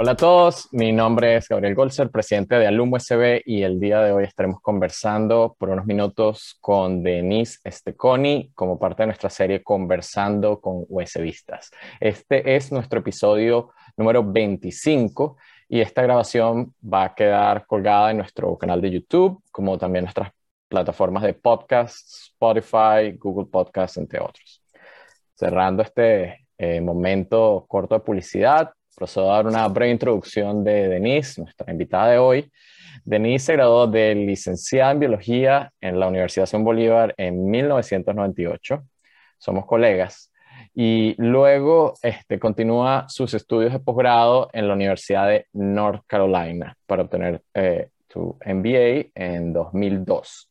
Hola a todos, mi nombre es Gabriel Golzer, presidente de Alum USB y el día de hoy estaremos conversando por unos minutos con Denise Esteconi como parte de nuestra serie Conversando con USBistas. Este es nuestro episodio número 25 y esta grabación va a quedar colgada en nuestro canal de YouTube como también nuestras plataformas de podcast, Spotify, Google Podcasts, entre otros. Cerrando este eh, momento corto de publicidad, procedo a dar una breve introducción de Denise, nuestra invitada de hoy. Denise se graduó de licenciada en biología en la Universidad Simón Bolívar en 1998. Somos colegas. Y luego este, continúa sus estudios de posgrado en la Universidad de North Carolina para obtener eh, su MBA en 2002.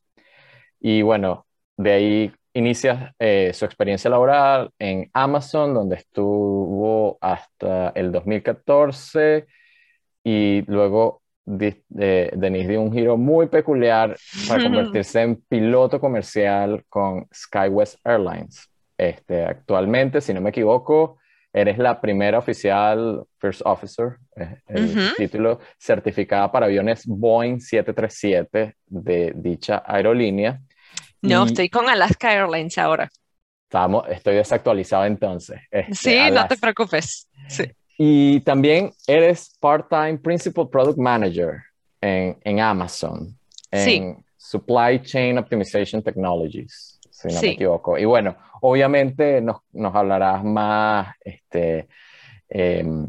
Y bueno, de ahí inicia eh, su experiencia laboral en Amazon, donde estuvo hasta el 2014 y luego Denise dio un giro muy peculiar para convertirse en piloto comercial con SkyWest Airlines. Este, actualmente, si no me equivoco, eres la primera oficial First Officer, eh, el título certificada para aviones Boeing 737 de dicha aerolínea. No, estoy con Alaska Airlines ahora. Estamos, estoy desactualizado entonces. Este, sí, no te preocupes. Y también eres part-time Principal Product Manager en, en Amazon, en Supply Chain Optimization Technologies, si no me equivoco. Y bueno, obviamente nos, nos hablarás más este, em,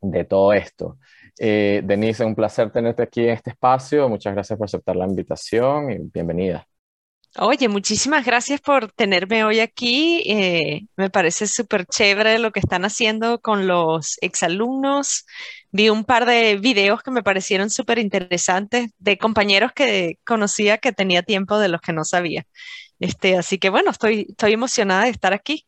de todo esto. Eh, Denise, un placer tenerte aquí en este espacio. Muchas gracias por aceptar la invitación y bienvenida. Oye, muchísimas gracias por tenerme hoy aquí. Eh, me parece súper chévere lo que están haciendo con los exalumnos. Vi un par de videos que me parecieron súper interesantes de compañeros que conocía que tenía tiempo de los que no sabía. Este, así que bueno, estoy, estoy emocionada de estar aquí.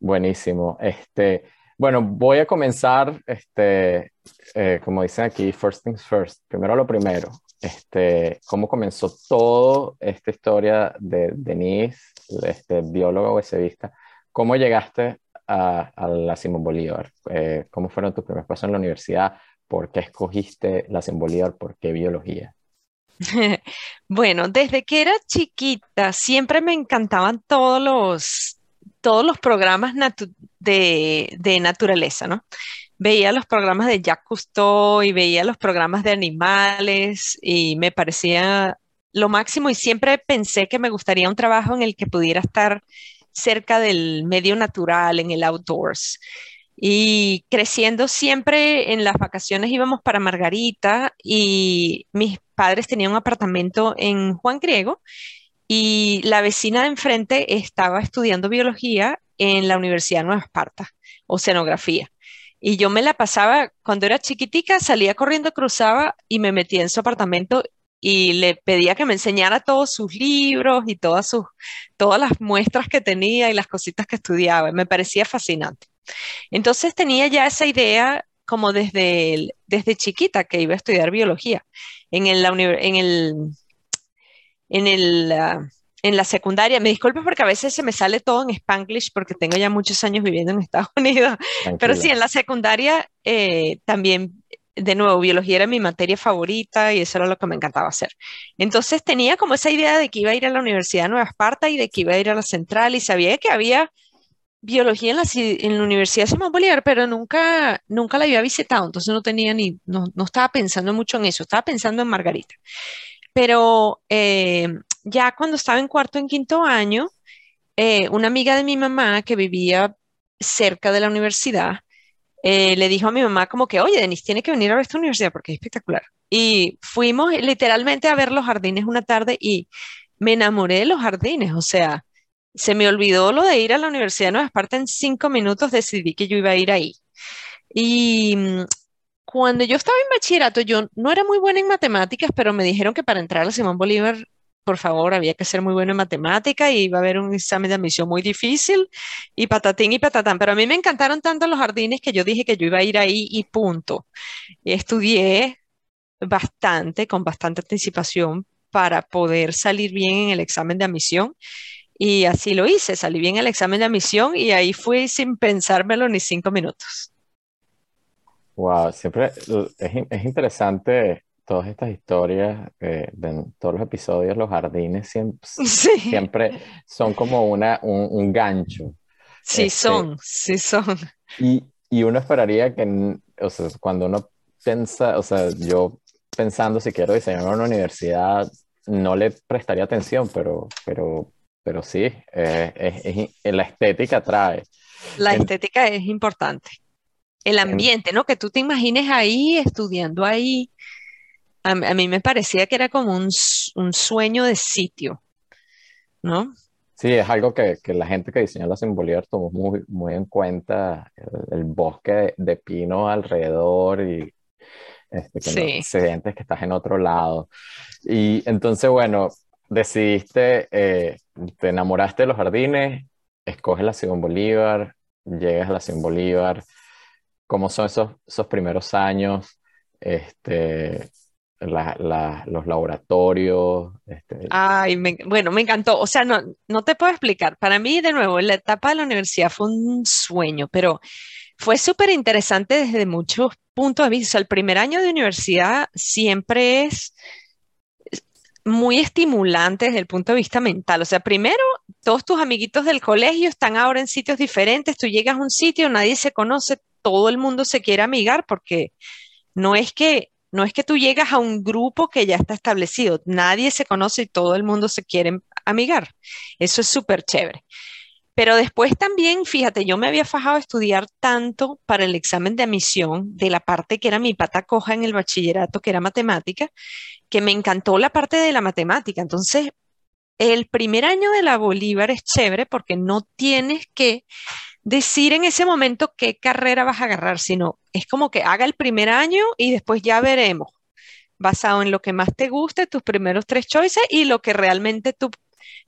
Buenísimo. Este, bueno, voy a comenzar, este, eh, como dicen aquí, first things first. Primero lo primero este, cómo comenzó toda esta historia de Denise, este, bióloga USBista. ¿Cómo llegaste a, la Simón Bolívar? Eh, ¿Cómo fueron tus primeros pasos en la universidad? ¿Por qué escogiste la Simón Bolívar? ¿Por qué biología? Bueno, desde que era chiquita siempre me encantaban todos los, todos los programas de, de naturaleza, ¿no? Veía los programas de Jacques Cousteau y veía los programas de animales y me parecía lo máximo y siempre pensé que me gustaría un trabajo en el que pudiera estar cerca del medio natural, en el outdoors. Y creciendo siempre en las vacaciones íbamos para Margarita y mis padres tenían un apartamento en Juan Griego y la vecina de enfrente estaba estudiando biología en la Universidad de Nueva Esparta, oceanografía. Y yo me la pasaba, cuando era chiquitica, salía corriendo, cruzaba y me metía en su apartamento y le pedía que me enseñara todos sus libros y todas, sus, todas las muestras que tenía y las cositas que estudiaba. Me parecía fascinante. Entonces tenía ya esa idea como desde, desde chiquita que iba a estudiar biología. En el, en el, en el ah, en la secundaria, me disculpo porque a veces se me sale todo en spanglish porque tengo ya muchos años viviendo en Estados Unidos, pero sí, en la secundaria eh, también, de nuevo, biología era mi materia favorita y eso era lo que me encantaba hacer. Entonces tenía como esa idea de que iba a ir a la Universidad de Nueva Esparta y de que iba a ir a la Central y sabía que había biología en la, en la Universidad de Simón Bolívar, pero nunca, nunca la había visitado, entonces no tenía ni, no, no estaba pensando mucho en eso, estaba pensando en Margarita. Pero eh, ya cuando estaba en cuarto, en quinto año, eh, una amiga de mi mamá que vivía cerca de la universidad, eh, le dijo a mi mamá como que, oye, Denise, tiene que venir a ver esta universidad porque es espectacular. Y fuimos literalmente a ver los jardines una tarde y me enamoré de los jardines, o sea, se me olvidó lo de ir a la Universidad de Nueva Esparta en cinco minutos, decidí que yo iba a ir ahí. Y mm, cuando yo estaba en bachillerato, yo no era muy buena en matemáticas, pero me dijeron que para entrar a Simón Bolívar por favor, había que ser muy bueno en matemática y iba a haber un examen de admisión muy difícil y patatín y patatán. Pero a mí me encantaron tanto los jardines que yo dije que yo iba a ir ahí y punto. Estudié bastante, con bastante anticipación para poder salir bien en el examen de admisión. Y así lo hice, salí bien en el examen de admisión y ahí fui sin pensármelo ni cinco minutos. Wow, siempre es, interesante todas estas historias de todos los episodios, los jardines siempre, siempre son como una, un, gancho. Sí, este, son, sí son. Y, y uno esperaría que, o sea, cuando uno piensa, o sea, yo pensando si quiero diseñar una universidad, no le prestaría atención, pero, pero, pero sí, eh, la estética trae. La estética es importante. El ambiente, ¿no? Que tú te imagines ahí, estudiando ahí. A, mí me parecía que era como un, sueño de sitio, ¿no? Sí, es algo que, la gente que diseñó la Bolívar tomó muy, muy en cuenta, el, bosque de, pino alrededor y este, que sí. que estás en otro lado. Y entonces, bueno, decidiste, eh, te enamoraste de los jardines, escoges la Simón Bolívar, llegas a la Simón Bolívar, ¿cómo son esos, esos primeros años? Este, los laboratorios. Este... Ay, bueno, me encantó. O sea, no, no te puedo explicar. Para mí, de nuevo, la etapa de la universidad fue un sueño, pero fue súper interesante desde muchos puntos de vista. el primer año de universidad siempre es muy estimulante desde el punto de vista mental. O sea, primero, todos tus amiguitos del colegio están ahora en sitios diferentes, tú llegas a un sitio, nadie se conoce, todo el mundo se quiere amigar porque no es que no es que tú llegas a un grupo que ya está establecido, nadie se conoce y todo el mundo se quiere amigar. Eso es súper chévere. Pero después también, fíjate, yo me había fajado a estudiar tanto para el examen de admisión de la parte que era mi pata coja en el bachillerato, que era matemática, que me encantó la parte de la matemática. Entonces, el primer año de la Bolívar es chévere porque no tienes que decir en ese momento qué carrera vas a agarrar, sino es como que haga el primer año y después ya veremos, basado en lo que más te guste, tus primeros tres choices y lo que realmente tú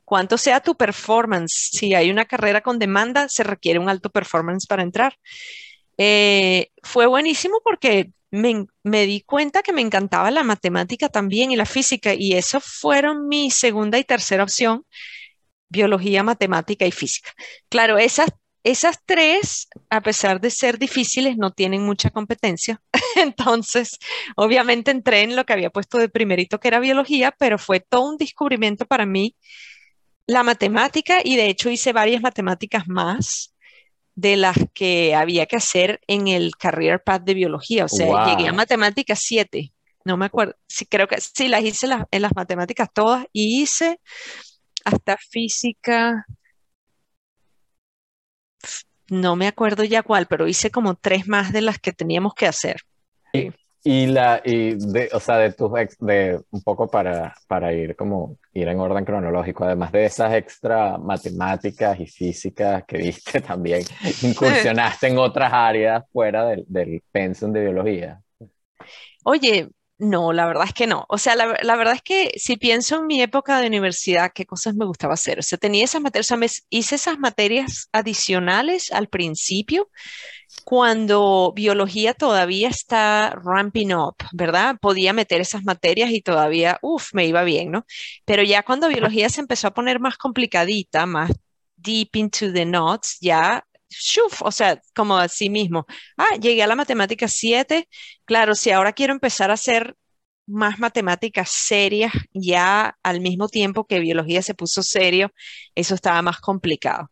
cuánto sea tu performance. Si hay una carrera con demanda, se requiere un alto performance para entrar. Eh, fue buenísimo porque me, di cuenta que me encantaba la matemática también y la física y eso fueron mi segunda y tercera opción, biología, matemática y física. Claro, esas, esas tres, a pesar de ser difíciles, no tienen mucha competencia. Entonces, obviamente entré en lo que había puesto de primerito, que era biología, pero fue todo un descubrimiento para mí la matemática y de hecho hice varias matemáticas más de las que había que hacer en el career path de biología. O sea, llegué a matemáticas 7. No me acuerdo, sí, creo que sí, las hice en las matemáticas todas y hice hasta física, no me acuerdo ya cuál, pero hice como tres más de las que teníamos que hacer. Y la, y de, o sea, de tus de un poco para, para ir como ir en orden cronológico, además de esas extra matemáticas y físicas que viste también, incursionaste en otras áreas fuera del, del pensum de biología. Oye, no, la verdad es que no. O sea, la, la, verdad es que si pienso en mi época de universidad, qué cosas me gustaba hacer. O sea, tenía esas materias, o sea, hice esas materias adicionales al principio, cuando biología todavía está ramping up, ¿verdad? Podía meter esas materias y todavía, uff, me iba bien, ¿no? Pero ya cuando biología se empezó a poner más complicadita, más deep into the knots, ya, shuf, o sea, como así mismo. Ah, llegué a la matemática 7, claro, si ahora quiero empezar a hacer más matemáticas serias ya al mismo tiempo que biología se puso serio, eso estaba más complicado.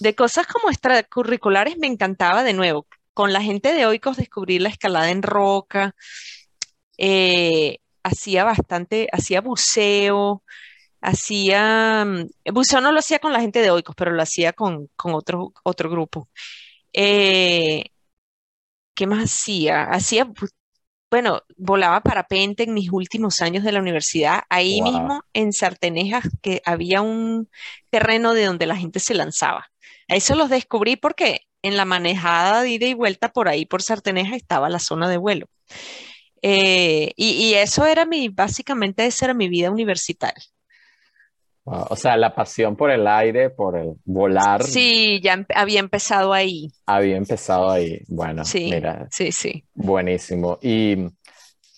De cosas como extracurriculares me encantaba de nuevo. Con la gente de Oikos descubrir la escalada en roca, eh, hacía bastante, hacía buceo, hacía, mm, buceo no lo hacía con la gente de Oikos, pero lo hacía con, otro, otro grupo. Eh, ¿Qué más hacía? Hacía bueno, volaba parapente en mis últimos años de la universidad, ahí mismo en Sartenejas, que había un terreno de donde la gente se lanzaba. A eso los descubrí porque en la manejada de ida y vuelta por ahí, por Sartenejas, estaba la zona de vuelo. Eh, y, eso era mi, básicamente esa era mi vida universitaria. O sea, la pasión por el aire, por el volar. Sí, ya había empezado ahí. Había empezado ahí. Bueno, sí, mira. Sí, sí. Buenísimo. Y,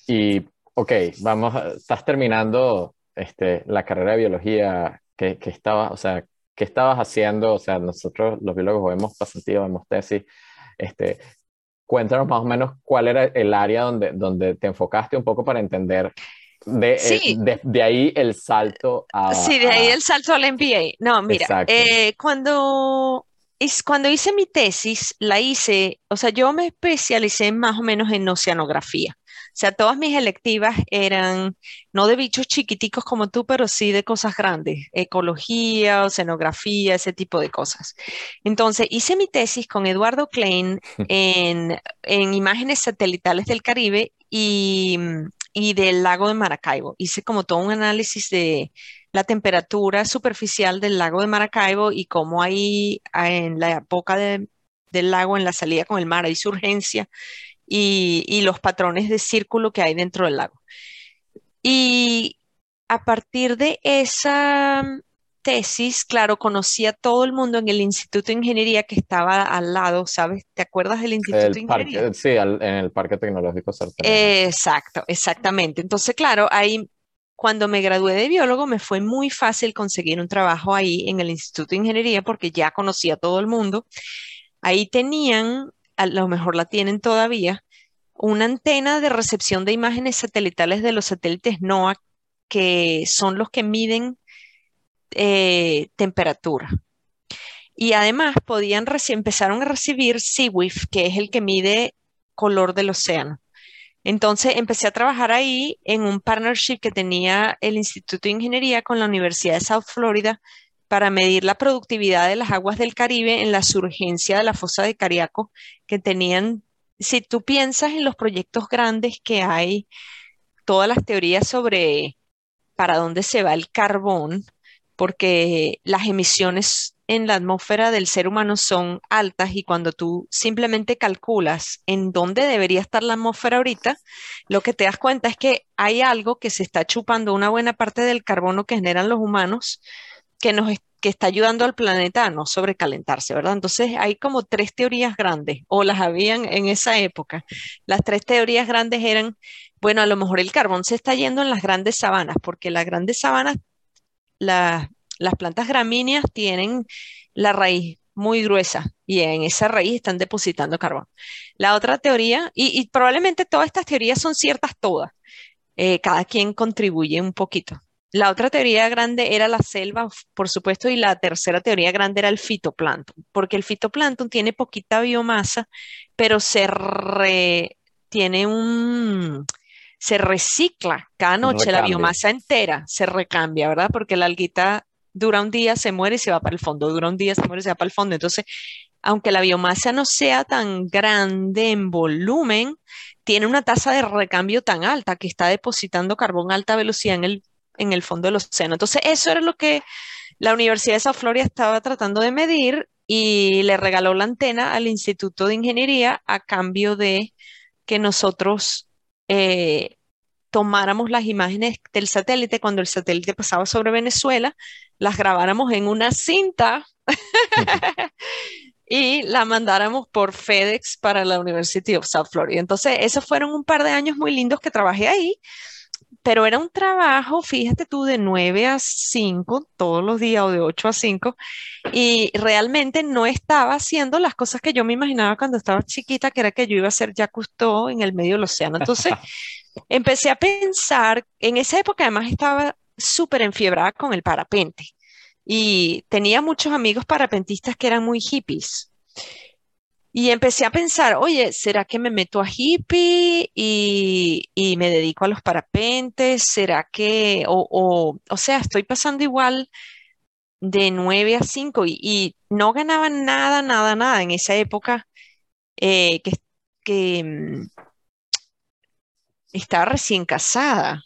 y ok, vamos, estás terminando este, la carrera de biología. ¿Qué, qué estabas, o sea, qué estabas haciendo? O sea, nosotros los biólogos vemos pasantías, vemos tesis. Este, cuéntanos más o menos cuál era el área donde, donde te enfocaste un poco para entender de, eh, de, ahí el salto a... Sí, de ahí el salto al MBA. No, mira, eh, cuando, es, cuando hice mi tesis, la hice, o sea, yo me especialicé más o menos en oceanografía. O sea, todas mis electivas eran no de bichos chiquiticos como tú, pero sí de cosas grandes, ecología, oceanografía, ese tipo de cosas. Entonces, hice mi tesis con Eduardo Klein en, en imágenes satelitales del Caribe y, y del lago de Maracaibo. Hice como todo un análisis de la temperatura superficial del lago de Maracaibo y cómo ahí en la boca del lago, en la salida con el mar, hay surgencia y, los patrones de círculo que hay dentro del lago. Y a partir de esa tesis, claro, conocí a todo el mundo en el Instituto de Ingeniería que estaba al lado, ¿sabes? ¿Te acuerdas del Instituto de Ingeniería? sí, en el Parque Tecnológico Exacto, exactamente. Entonces, claro, ahí cuando me gradué de biólogo me fue muy fácil conseguir un trabajo ahí en el Instituto de Ingeniería porque ya conocía a todo el mundo. Ahí tenían a lo mejor la tienen todavía, una antena de recepción de imágenes satelitales de los satélites NOAA, que son los que miden eh, temperatura. Y además podían empezaron a recibir SeaWIF, que es el que mide color del océano. Entonces empecé a trabajar ahí en un partnership que tenía el Instituto de Ingeniería con la Universidad de South Florida para medir la productividad de las aguas del Caribe en la surgencia de la fosa de Cariaco, que tenían, si tú piensas en los proyectos grandes que hay, todas las teorías sobre para dónde se va el carbón, porque las emisiones en la atmósfera del ser humano son altas y cuando tú simplemente calculas en dónde debería estar la atmósfera ahorita, lo que te das cuenta es que hay algo que se está chupando una buena parte del carbono que generan los humanos que nos que está ayudando al planeta a no sobrecalentarse, ¿verdad? Entonces hay como tres teorías grandes, o las habían en esa época. Las tres teorías grandes eran, bueno, a lo mejor el carbón se está yendo en las grandes sabanas, porque las grandes sabanas, las plantas gramíneas tienen la raíz muy gruesa y en esa raíz están depositando carbón. La otra teoría, y, probablemente todas estas teorías son ciertas todas, eh, cada quien contribuye un poquito. La otra teoría grande era la selva, por supuesto, y la tercera teoría grande era el fitoplancton, porque el fitoplancton tiene poquita biomasa, pero se tiene un se recicla cada noche la biomasa entera, se recambia, ¿verdad? Porque la alguita dura un día, se muere y se va para el fondo, dura un día, se muere y se va para el fondo. Entonces, aunque la biomasa no sea tan grande en volumen, tiene una tasa de recambio tan alta que está depositando carbón a alta velocidad en el en el fondo del océano. Entonces, eso era lo que la Universidad de South Florida estaba tratando de medir y le regaló la antena al Instituto de Ingeniería a cambio de que nosotros eh, tomáramos las imágenes del satélite cuando el satélite pasaba sobre Venezuela, las grabáramos en una cinta y la mandáramos por FedEx para la University of South Florida. Entonces, esos fueron un par de años muy lindos que trabajé ahí pero era un trabajo, fíjate tú, de 9 a 5 todos los días o de 8 a 5 y realmente no estaba haciendo las cosas que yo me imaginaba cuando estaba chiquita, que era que yo iba a ser ya Cousteau en el medio del océano. Entonces empecé a pensar, en esa época además estaba súper enfiebrada con el parapente y tenía muchos amigos parapentistas que eran muy hippies. Y empecé a pensar, oye, ¿será que me meto a hippie y, me dedico a los parapentes? ¿Será que, o, o, sea, estoy pasando igual de 9 a 5 y, no ganaba nada, nada, nada en esa época eh, que, que mm, estaba recién casada,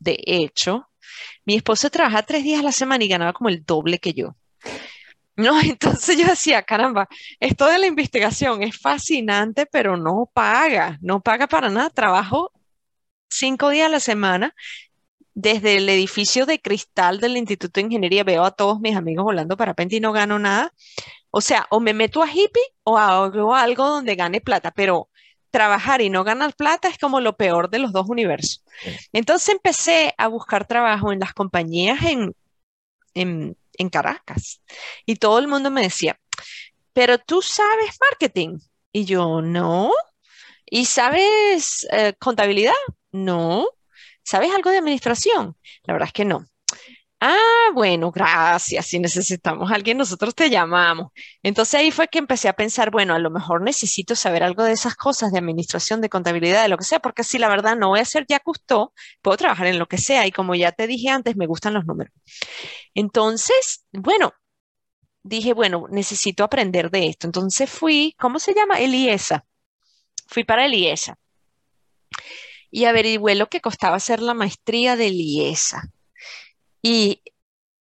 de hecho. Mi esposo trabaja tres días a la semana y ganaba como el doble que yo. No, entonces yo decía, caramba, esto de la investigación es fascinante, pero no paga, no paga para nada. Trabajo cinco días a la semana desde el edificio de cristal del Instituto de Ingeniería, veo a todos mis amigos volando parapente y no gano nada. O sea, o me meto a hippie o hago algo donde gane plata, pero trabajar y no ganar plata es como lo peor de los dos universos. Entonces empecé a buscar trabajo en las compañías en, en en Caracas. Y todo el mundo me decía, pero tú sabes marketing. Y yo, no. ¿Y sabes eh, contabilidad? No. ¿Sabes algo de administración? La verdad es que no. Ah, bueno, gracias. Si necesitamos alguien, nosotros te llamamos. Entonces ahí fue que empecé a pensar, bueno, a lo mejor necesito saber algo de esas cosas, de administración, de contabilidad, de lo que sea, porque si la verdad no voy a ser ya custó, puedo trabajar en lo que sea. Y como ya te dije antes, me gustan los números. Entonces, bueno, dije, bueno, necesito aprender de esto. Entonces fui, ¿cómo se llama? Eliesa. Fui para Eliesa. Y averigüé lo que costaba hacer la maestría de Eliesa. Y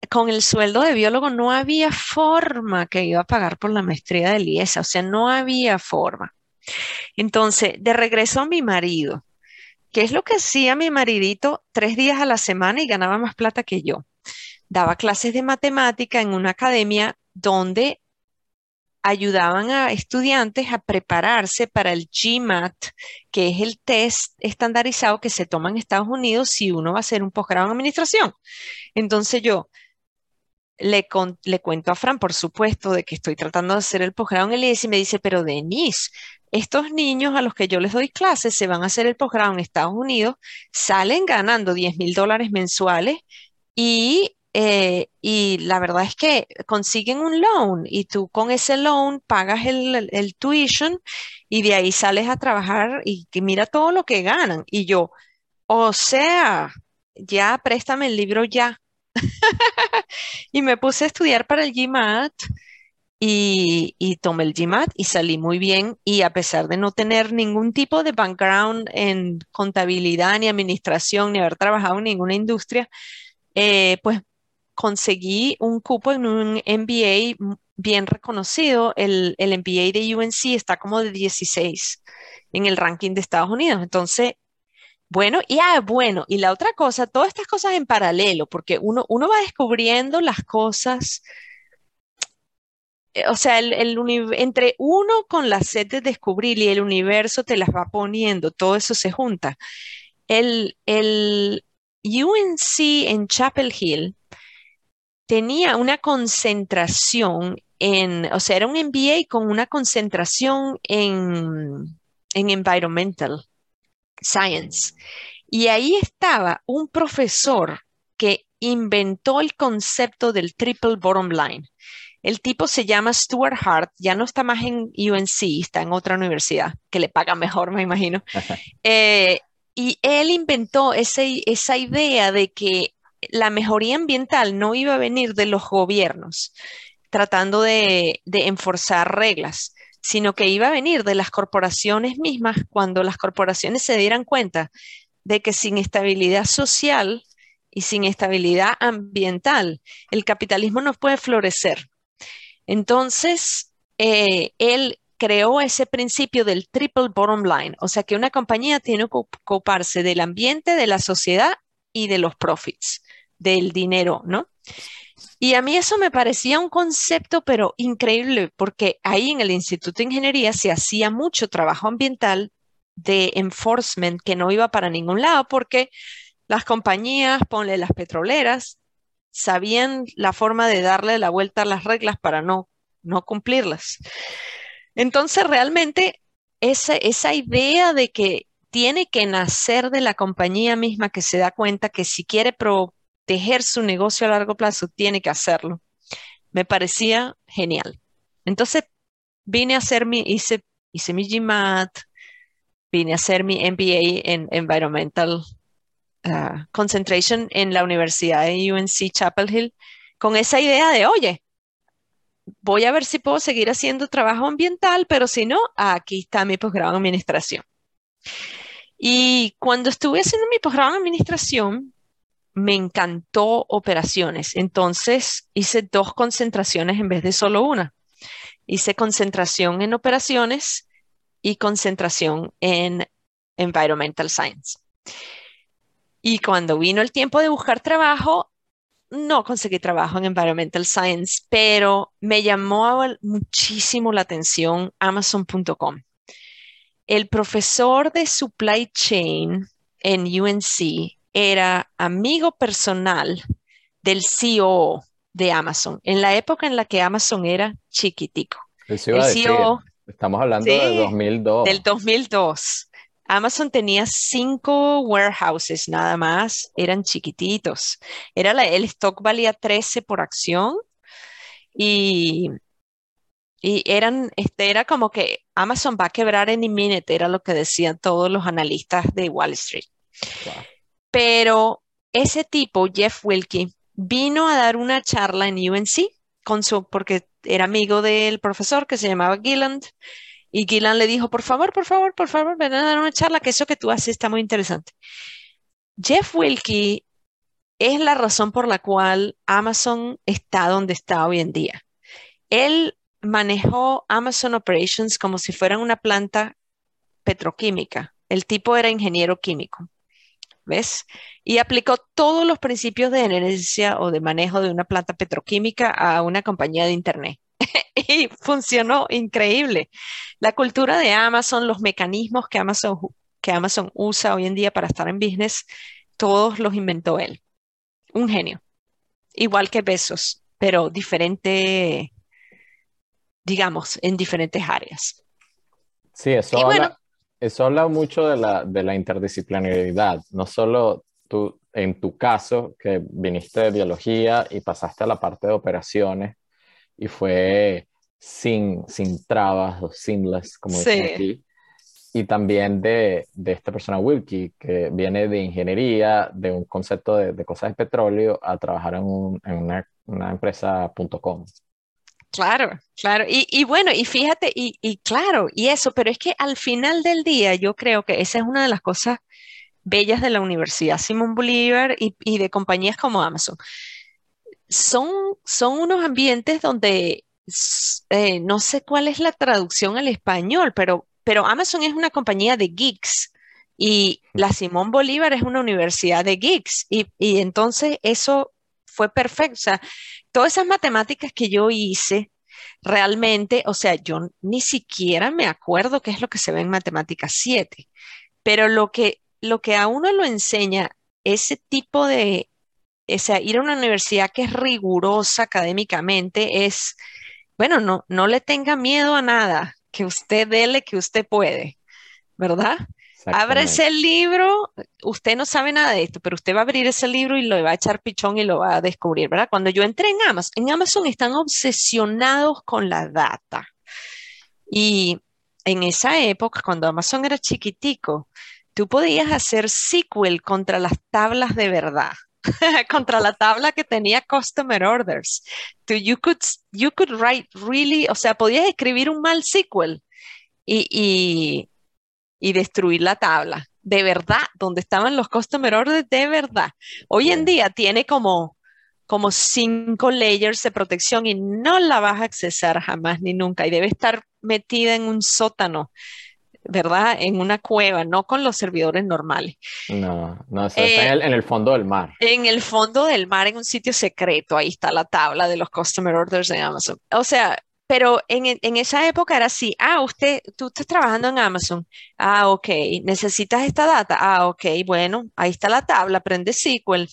con el sueldo de biólogo no había forma que iba a pagar por la maestría de Eliesa, o sea, no había forma. Entonces, de regreso a mi marido, ¿qué es lo que hacía mi maridito tres días a la semana y ganaba más plata que yo? Daba clases de matemática en una academia donde ayudaban a estudiantes a prepararse para el GMAT, que es el test estandarizado que se toma en Estados Unidos si uno va a hacer un posgrado en administración. Entonces yo le, le cuento a Fran, por supuesto, de que estoy tratando de hacer el posgrado en el IES y me dice, pero Denise, estos niños a los que yo les doy clases se van a hacer el posgrado en Estados Unidos, salen ganando 10 mil dólares mensuales y eh, y la verdad es que consiguen un loan y tú con ese loan pagas el, tuition y de ahí sales a trabajar y que mira todo lo que ganan. Y yo, o sea, ya préstame el libro ya. y me puse a estudiar para el GMAT y, y, tomé el GMAT y salí muy bien. Y a pesar de no tener ningún tipo de background en contabilidad ni administración, ni haber trabajado en ninguna industria, eh, pues conseguí un cupo en un MBA bien reconocido. El, el MBA de UNC está como de 16 en el ranking de Estados Unidos. Entonces, bueno, y ah, bueno, y la otra cosa, todas estas cosas en paralelo, porque uno, uno va descubriendo las cosas, eh, o sea, el, el entre uno con la sed de descubrir y el universo te las va poniendo, todo eso se junta. El, el UNC en Chapel Hill tenía una concentración en, o sea, era un MBA con una concentración en, en environmental science. Y ahí estaba un profesor que inventó el concepto del triple bottom line. El tipo se llama Stuart Hart, ya no está más en UNC, está en otra universidad que le paga mejor, me imagino. Eh, y él inventó ese, esa idea de que la mejoría ambiental no iba a venir de los gobiernos tratando de, enforzar reglas, sino que iba a venir de las corporaciones mismas cuando las corporaciones se dieran cuenta de que sin estabilidad social y sin estabilidad ambiental, el capitalismo no puede florecer. Entonces, eh, él creó ese principio del triple bottom line, o sea que una compañía tiene que ocuparse del ambiente, de la sociedad y de los profits del dinero, ¿no? Y a mí eso me parecía un concepto, pero increíble, porque ahí en el Instituto de Ingeniería se hacía mucho trabajo ambiental de enforcement que no iba para ningún lado, porque las compañías, ponle las petroleras, sabían la forma de darle la vuelta a las reglas para no, no cumplirlas. Entonces, realmente, esa, esa idea de que tiene que nacer de la compañía misma que se da cuenta que si quiere pro tejer su negocio a largo plazo, tiene que hacerlo. Me parecía genial. Entonces, vine a hacer mi, hice, hice mi GMAT, vine a hacer mi MBA en Environmental uh, Concentration en la Universidad de UNC Chapel Hill, con esa idea de, oye, voy a ver si puedo seguir haciendo trabajo ambiental, pero si no, aquí está mi posgrado en administración. Y cuando estuve haciendo mi posgrado en administración, me encantó operaciones. Entonces hice dos concentraciones en vez de solo una. Hice concentración en operaciones y concentración en environmental science. Y cuando vino el tiempo de buscar trabajo, no conseguí trabajo en environmental science, pero me llamó muchísimo la atención amazon.com. El profesor de supply chain en UNC era amigo personal del CEO de Amazon, en la época en la que Amazon era chiquitico. El CEO, Estamos hablando de 2002. Del 2002. Amazon tenía cinco warehouses nada más, eran chiquititos. Era el stock valía 13 por acción y, y eran, este, era como que Amazon va a quebrar en minute, era lo que decían todos los analistas de Wall Street. Pero ese tipo, Jeff Wilkie, vino a dar una charla en UNC con su, porque era amigo del profesor que se llamaba Gilland y Gillan le dijo, por favor, por favor, por favor, ven a dar una charla, que eso que tú haces está muy interesante. Jeff Wilkie es la razón por la cual Amazon está donde está hoy en día. Él manejó Amazon Operations como si fuera una planta petroquímica. El tipo era ingeniero químico. ¿Ves? Y aplicó todos los principios de energía o de manejo de una planta petroquímica a una compañía de Internet. y funcionó increíble. La cultura de Amazon, los mecanismos que Amazon, que Amazon usa hoy en día para estar en business, todos los inventó él. Un genio. Igual que Besos, pero diferente, digamos, en diferentes áreas. Sí, eso, habla, eso habla mucho de la, de la interdisciplinaridad. No solo tú, en tu caso, que viniste de biología y pasaste a la parte de operaciones, y fue sin, sin trabas o seamless, como dicen aquí. Y también de, de, esta persona Wilkie, que viene de ingeniería, de un concepto de, de cosas de petróleo, a trabajar en, un, en una, una empresa.com. Claro, claro. Y, y, bueno, y fíjate, y, y, claro, y eso, pero es que al final del día yo creo que esa es una de las cosas bellas de la Universidad Simón Bolívar y, y de compañías como Amazon. Son, son unos ambientes donde eh, no sé cuál es la traducción al español, pero, pero Amazon es una compañía de geeks y la Simón Bolívar es una universidad de geeks. Y, y entonces eso fue perfecto. O sea, todas esas matemáticas que yo hice, realmente, o sea, yo ni siquiera me acuerdo qué es lo que se ve en matemáticas 7, pero lo que, lo que a uno lo enseña ese tipo de, o sea, ir a una universidad que es rigurosa académicamente es, bueno, no, no le tenga miedo a nada, que usted dele que usted puede, ¿verdad? Abre ese libro, usted no sabe nada de esto, pero usted va a abrir ese libro y lo va a echar pichón y lo va a descubrir, ¿verdad? Cuando yo entré en Amazon, en Amazon están obsesionados con la data. Y en esa época, cuando Amazon era chiquitico, tú podías hacer SQL contra las tablas de verdad. contra la tabla que tenía customer orders. you could, you could write really, o sea, podías escribir un mal SQL y, y, destruir la tabla. De verdad, donde estaban los customer orders, de verdad. Hoy en día tiene como, como cinco layers de protección y no la vas a accesar jamás ni nunca y debe estar metida en un sótano ¿verdad? En una cueva, no con los servidores normales. No, no, está en, el, fondo del mar. En el fondo del mar, en un sitio secreto, ahí está la tabla de los customer orders de Amazon. O sea, pero en, en, esa época era así, ah, usted, tú estás trabajando en Amazon, ah, ok, necesitas esta data, ah, ok, bueno, ahí está la tabla, aprende SQL,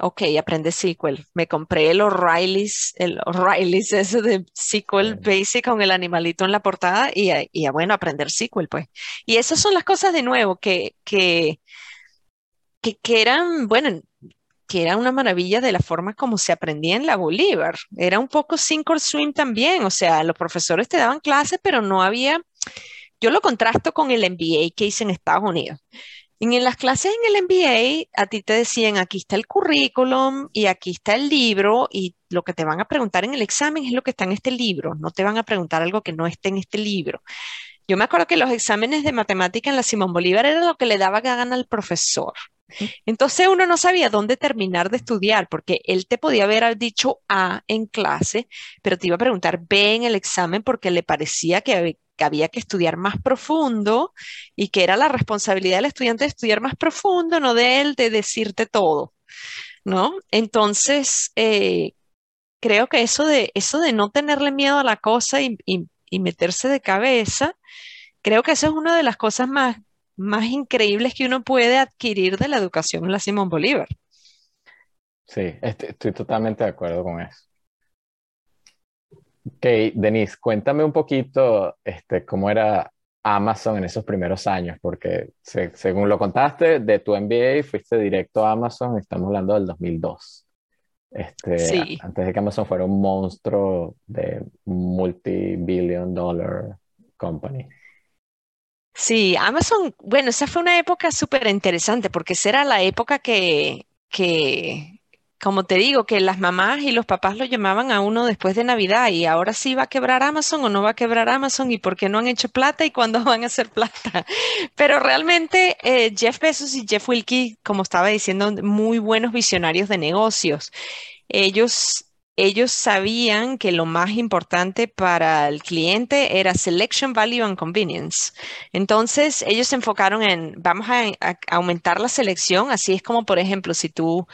Ok, aprende SQL. Me compré el O'Reilly's, el O'Reilly's ese de SQL Basic con el animalito en la portada y, y, bueno, aprender SQL, pues. Y esas son las cosas de nuevo que, que, que, que eran, bueno, que era una maravilla de la forma como se aprendía en la Bolívar. Era un poco sink or swim también, o sea, los profesores te daban clases, pero no había, yo lo contrasto con el MBA que hice en Estados Unidos. En las clases en el MBA, a ti te decían, aquí está el currículum y aquí está el libro y lo que te van a preguntar en el examen es lo que está en este libro, no te van a preguntar algo que no esté en este libro. Yo me acuerdo que los exámenes de matemática en la Simón Bolívar era lo que le daba gana al profesor. Entonces uno no sabía dónde terminar de estudiar porque él te podía haber dicho A en clase, pero te iba a preguntar B en el examen porque le parecía que había que estudiar más profundo y que era la responsabilidad del estudiante de estudiar más profundo, no de él de decirte todo, ¿no? Entonces, eh, creo que eso de, eso de no tenerle miedo a la cosa y, meterse de cabeza, creo que eso es una de las cosas más, más increíbles que uno puede adquirir de la educación en la Simón Bolívar. Sí, estoy totalmente de acuerdo con eso. Ok, Denise, cuéntame un poquito este, cómo era Amazon en esos primeros años, porque según lo contaste, de tu MBA fuiste directo a Amazon, estamos hablando del 2002. Este, sí. Antes de que Amazon fuera un monstruo de multi-billion dollar company. Sí, Amazon, bueno, esa fue una época súper interesante porque esa era la época que, que, como te digo, que las mamás y los papás lo llamaban a uno después de Navidad y ahora sí va a quebrar Amazon o no va a quebrar Amazon y por qué no han hecho plata y cuándo van a hacer plata. Pero realmente eh, Jeff Bezos y Jeff Wilkie, como estaba diciendo, muy buenos visionarios de negocios. Ellos ellos sabían que lo más importante para el cliente era selection, value and convenience. Entonces, ellos se enfocaron en, vamos a, aumentar la selección, así es como, por ejemplo, si tú,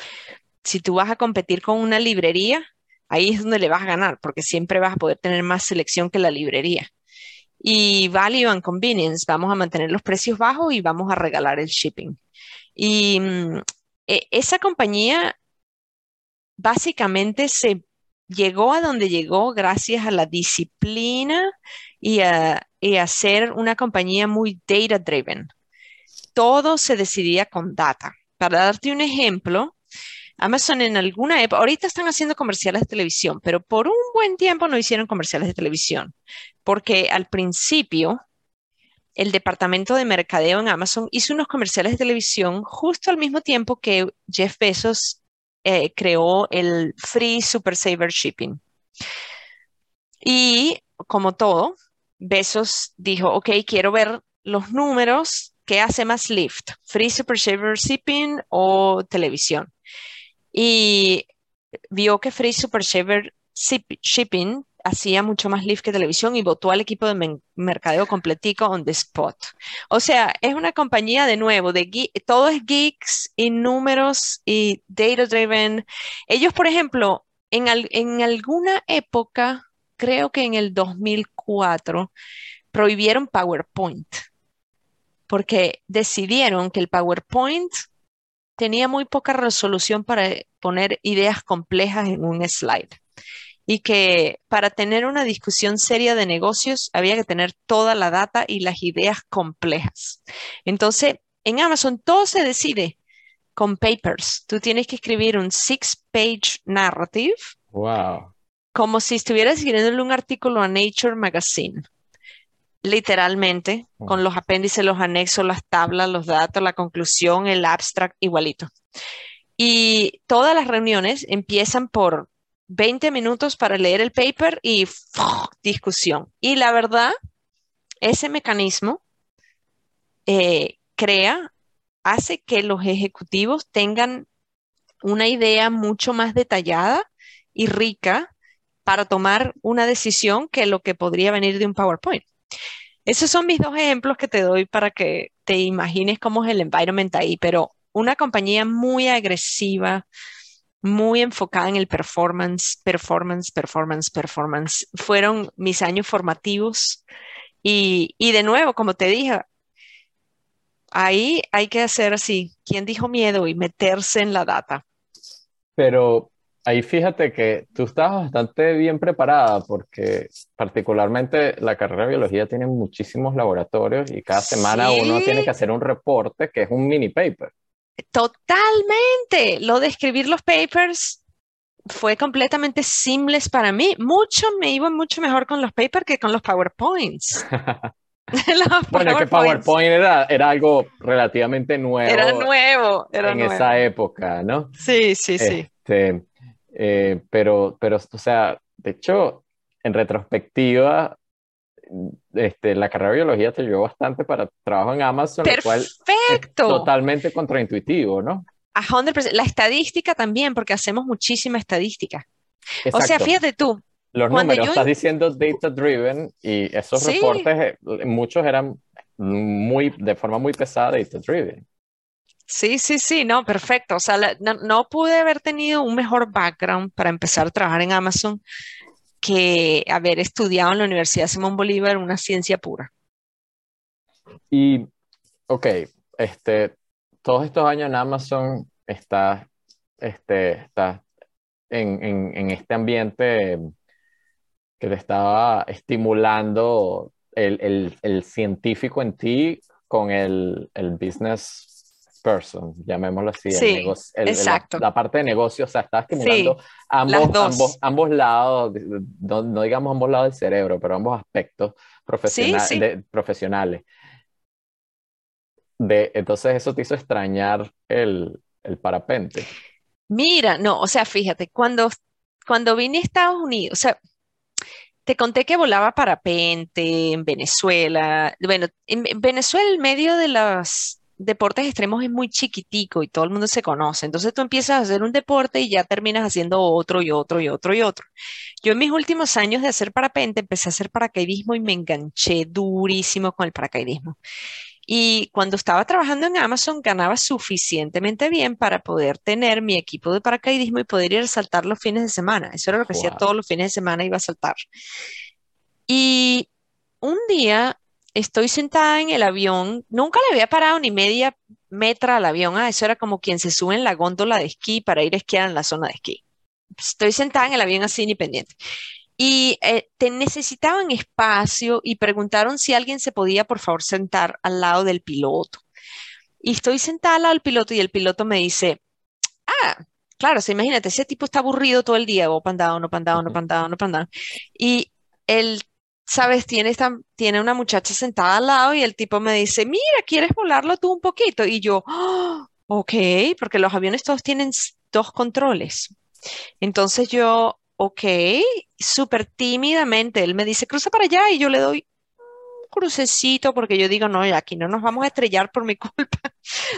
si tú vas a competir con una librería, ahí es donde le vas a ganar, porque siempre vas a poder tener más selección que la librería. Y value and convenience, vamos a mantener los precios bajos y vamos a regalar el shipping. Y mm, e, esa compañía básicamente se llegó a donde llegó gracias a la disciplina y a, ser una compañía muy data driven. Todo se decidía con data. Para darte un ejemplo, Amazon en alguna época, ahorita están haciendo comerciales de televisión, pero por un buen tiempo no hicieron comerciales de televisión, porque al principio el departamento de mercadeo en Amazon hizo unos comerciales de televisión justo al mismo tiempo que Jeff Bezos eh, creó el Free Super Saver Shipping. Y como todo, Besos dijo, ok, quiero ver los números, ¿qué hace más lift? ¿Free Super Saver Shipping o televisión? Y vio que Free Super Saver Shipping hacía mucho más lift que televisión y votó al equipo de mercadeo completico on the spot. O sea, es una compañía de nuevo, de todo es geeks y números y data driven. Ellos, por ejemplo, en, en alguna época, creo que en el 2004, prohibieron PowerPoint porque decidieron que el PowerPoint tenía muy poca resolución para poner ideas complejas en un slide y que para tener una discusión seria de negocios había que tener toda la data y las ideas complejas. Entonces, en Amazon todo se decide con papers. Tú tienes que escribir un six-page narrative. Wow. Como si estuvieras escribiendo un artículo a Nature Magazine. Literalmente, con los apéndices, los anexos, las tablas, los datos, la conclusión, el abstract, igualito. Y todas las reuniones empiezan por 20 minutos para leer el paper y discusión. Y la verdad, ese mecanismo eh, crea, hace que los ejecutivos tengan una idea mucho más detallada y rica para tomar una decisión que lo que podría venir de un PowerPoint. Esos son mis dos ejemplos que te doy para que te imagines cómo es el environment ahí, pero una compañía muy agresiva, muy enfocada en el performance, performance, performance, performance. Fueron mis años formativos y, de nuevo, como te dije, ahí hay que hacer así, ¿quién dijo miedo? Y meterse en la data. Pero ahí fíjate que tú estás bastante bien preparada porque particularmente la carrera de biología tiene muchísimos laboratorios y cada semana uno tiene que hacer un reporte que es un mini paper. Totalmente. Lo de escribir los papers fue completamente seamless para mí. Mucho me iba mucho mejor con los papers que con los PowerPoints. bueno, que PowerPoint era, era algo relativamente nuevo. Era nuevo, era en esa época, ¿no? Sí, sí, sí. Este, eh, pero, pero, o sea, de hecho, en retrospectiva, este, la carrera de biología te ayudó bastante para trabajo en Amazon, Perfecto. cual es totalmente contraintuitivo, ¿no? A 100%. La estadística también, porque hacemos muchísima estadística. O sea, fíjate tú. Los números, estás diciendo data driven y esos reportes, eh, muchos eran muy, de forma muy pesada data driven. Sí, sí, sí, no, perfecto. O sea, no, no, pude haber tenido un mejor background para empezar a trabajar en Amazon que haber estudiado en la Universidad Simón Bolívar una ciencia pura. Y, ok, este, todos estos años en Amazon está, este, está en, en, en este ambiente que te estaba estimulando el, el, científico en ti con el, el business person, llamémoslo así. Sí, exacto. La, parte de negocio, o sea, estás estimulando ambos, ambos, ambos, lados, no, digamos ambos lados del cerebro, pero ambos aspectos profesionales. De, entonces eso te hizo extrañar el, el parapente. Mira, no, o sea, fíjate, cuando, cuando vine a Estados Unidos, o sea, te conté que volaba parapente en Venezuela. Bueno, en Venezuela el medio de los deportes extremos es muy chiquitico y todo el mundo se conoce. Entonces tú empiezas a hacer un deporte y ya terminas haciendo otro y otro y otro y otro. Yo en mis últimos años de hacer parapente empecé a hacer paracaidismo y me enganché durísimo con el paracaidismo. Y cuando estaba trabajando en Amazon ganaba suficientemente bien para poder tener mi equipo de paracaidismo y poder ir a saltar los fines de semana. Eso era lo que hacía todos los fines de semana, iba a saltar. Y un día estoy sentada en el avión, nunca le había parado ni media metra al avión, ah, eso era como quien se sube en la góndola de esquí para ir a esquiar en la zona de esquí. Estoy sentada en el avión así ni pendiente y eh, te necesitaban espacio y preguntaron si alguien se podía, por favor, sentar al lado del piloto. Y estoy sentada al lado del piloto y el piloto me dice, ah, claro, se imagínate, ese tipo está aburrido todo el día, o pandado, no pandado, no pandado, no pandado. Y él, sabes, tiene, esta, tiene una muchacha sentada al lado y el tipo me dice, mira, ¿quieres volarlo tú un poquito? Y yo, oh, ok, porque los aviones todos tienen dos controles. Entonces yo ok, súper tímidamente, él me dice, cruza para allá y yo le doy un crucecito porque yo digo, no, aquí no nos vamos a estrellar por mi culpa.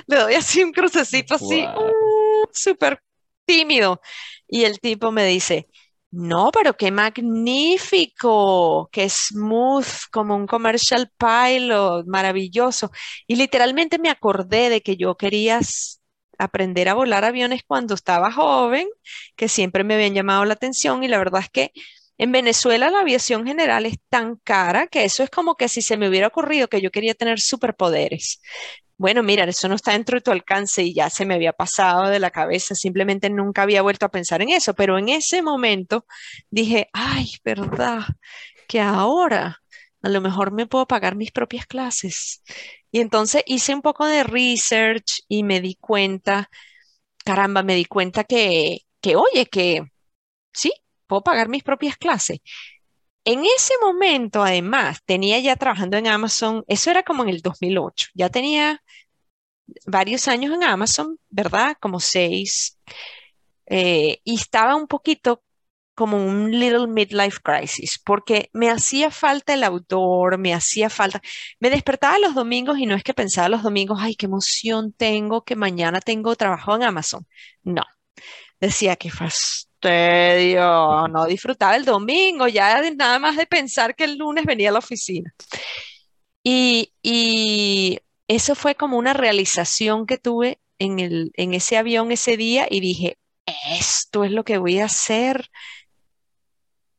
le doy así un crucecito así, uh, súper tímido. Y el tipo me dice, no, pero qué magnífico, qué smooth, como un commercial pilot, maravilloso. Y literalmente me acordé de que yo quería aprender a volar aviones cuando estaba joven, que siempre me habían llamado la atención y la verdad es que en Venezuela la aviación general es tan cara que eso es como que si se me hubiera ocurrido que yo quería tener superpoderes. Bueno, mira, eso no está dentro de tu alcance y ya se me había pasado de la cabeza, simplemente nunca había vuelto a pensar en eso, pero en ese momento dije, ay, verdad, que ahora a lo mejor me puedo pagar mis propias clases. Y entonces hice un poco de research y me di cuenta, caramba, me di cuenta que, que oye, que sí, puedo pagar mis propias clases. En ese momento, además, tenía ya trabajando en Amazon, eso era como en el 2008, ya tenía varios años en Amazon, ¿verdad? Como seis. Eh, y estaba un poquito como un little midlife crisis, porque me hacía falta el autor, me hacía falta, me despertaba los domingos y no es que pensaba los domingos, ay, qué emoción tengo que mañana tengo trabajo en Amazon. No, decía que no disfrutaba el domingo, ya nada más de pensar que el lunes venía a la oficina. Y, y eso fue como una realización que tuve en, el, en ese avión ese día y dije, esto es lo que voy a hacer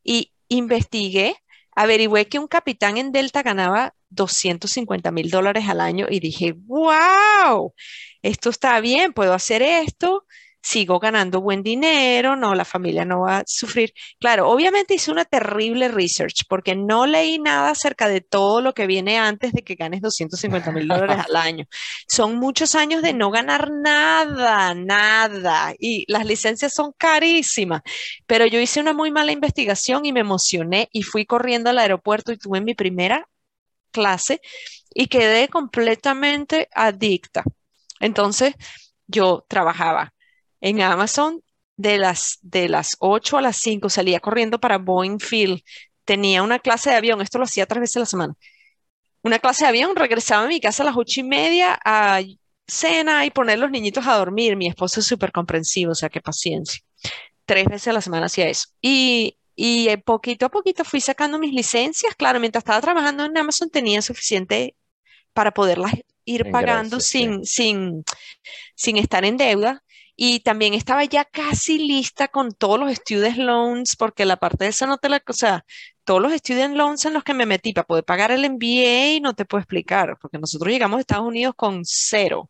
y investigué, averigüé que un capitán en Delta ganaba 250 mil dólares al año y dije, wow, esto está bien, puedo hacer esto sigo ganando buen dinero, no, la familia no va a sufrir. Claro, obviamente hice una terrible research porque no leí nada acerca de todo lo que viene antes de que ganes 250 mil dólares al año. Son muchos años de no ganar nada, nada, y las licencias son carísimas, pero yo hice una muy mala investigación y me emocioné y fui corriendo al aeropuerto y tuve mi primera clase y quedé completamente adicta. Entonces, yo trabajaba en Amazon de las, de las 8 a las 5, salía corriendo para Boeing Field, tenía una clase de avión, esto lo hacía tres veces a la semana, una clase de avión, regresaba a mi casa a las ocho y media a cena y poner los niñitos a dormir. Mi esposo es súper comprensivo, o sea, qué paciencia. Tres veces a la semana hacía eso. Y, y poquito a poquito fui sacando mis licencias. Claro, mientras estaba trabajando en Amazon tenía suficiente para poderlas ir pagando sin, sin, sin estar en deuda y también estaba ya casi lista con todos los student loans, porque la parte de esa no te la, o sea, todos los student loans en los que me metí para poder pagar el MBA, no te puedo explicar, porque nosotros llegamos a Estados Unidos con cero.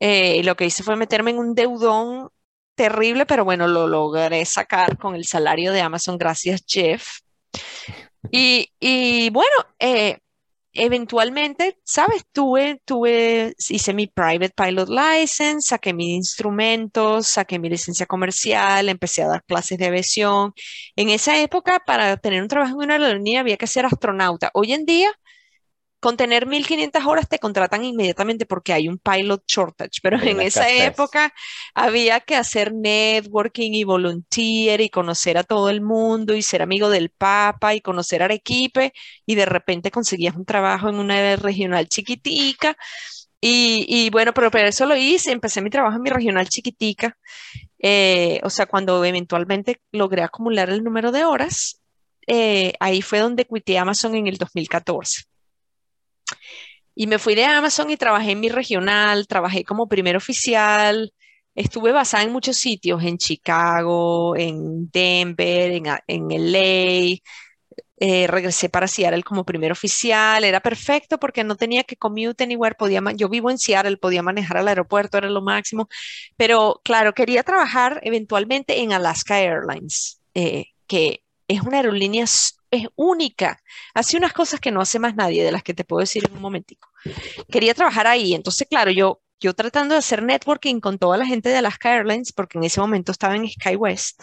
Eh, y lo que hice fue meterme en un deudón terrible, pero bueno, lo logré sacar con el salario de Amazon, gracias Jeff. Y, y bueno, eh, eventualmente, ¿sabes? Tuve, tuve, hice mi private pilot license, saqué mis instrumentos, saqué mi licencia comercial, empecé a dar clases de aviación. En esa época, para tener un trabajo en una aerolínea había que ser astronauta. Hoy en día, con tener 1500 horas te contratan inmediatamente porque hay un pilot shortage, pero en esa época había que hacer networking y volunteer y conocer a todo el mundo y ser amigo del Papa y conocer a Arequipe y de repente conseguías un trabajo en una regional chiquitica. Y, bueno, pero, pero, eso lo hice, empecé mi trabajo en mi regional chiquitica, eh, o sea, cuando eventualmente logré acumular el número de horas, eh, ahí fue donde quité Amazon en el 2014. Y me fui de Amazon y trabajé en mi regional, trabajé como primer oficial, estuve basada en muchos sitios, en Chicago, en Denver, en, en LA, eh, regresé para Seattle como primer oficial, era perfecto porque no tenía que commute anywhere, podía, yo vivo en Seattle, podía manejar al aeropuerto, era lo máximo, pero claro, quería trabajar eventualmente en Alaska Airlines, eh, que es una aerolínea es única. Hace unas cosas que no hace más nadie, de las que te puedo decir en un momentico. Quería trabajar ahí, entonces, claro, yo, yo tratando de hacer networking con toda la gente de Alaska Airlines, porque en ese momento estaba en SkyWest,